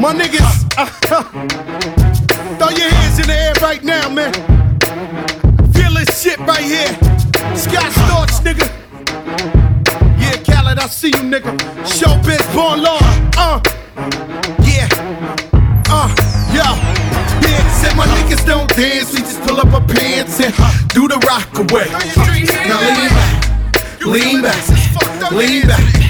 My niggas, throw your hands in the air right now, man. Feel this shit right here. Scott Storch, nigga. Yeah, Khaled, I see you, nigga. Showbiz, born law. Uh, yeah. Uh, yo. Yeah, said my niggas don't dance, we just pull up our pants and do the rock away. Now lean back, lean back, lean back,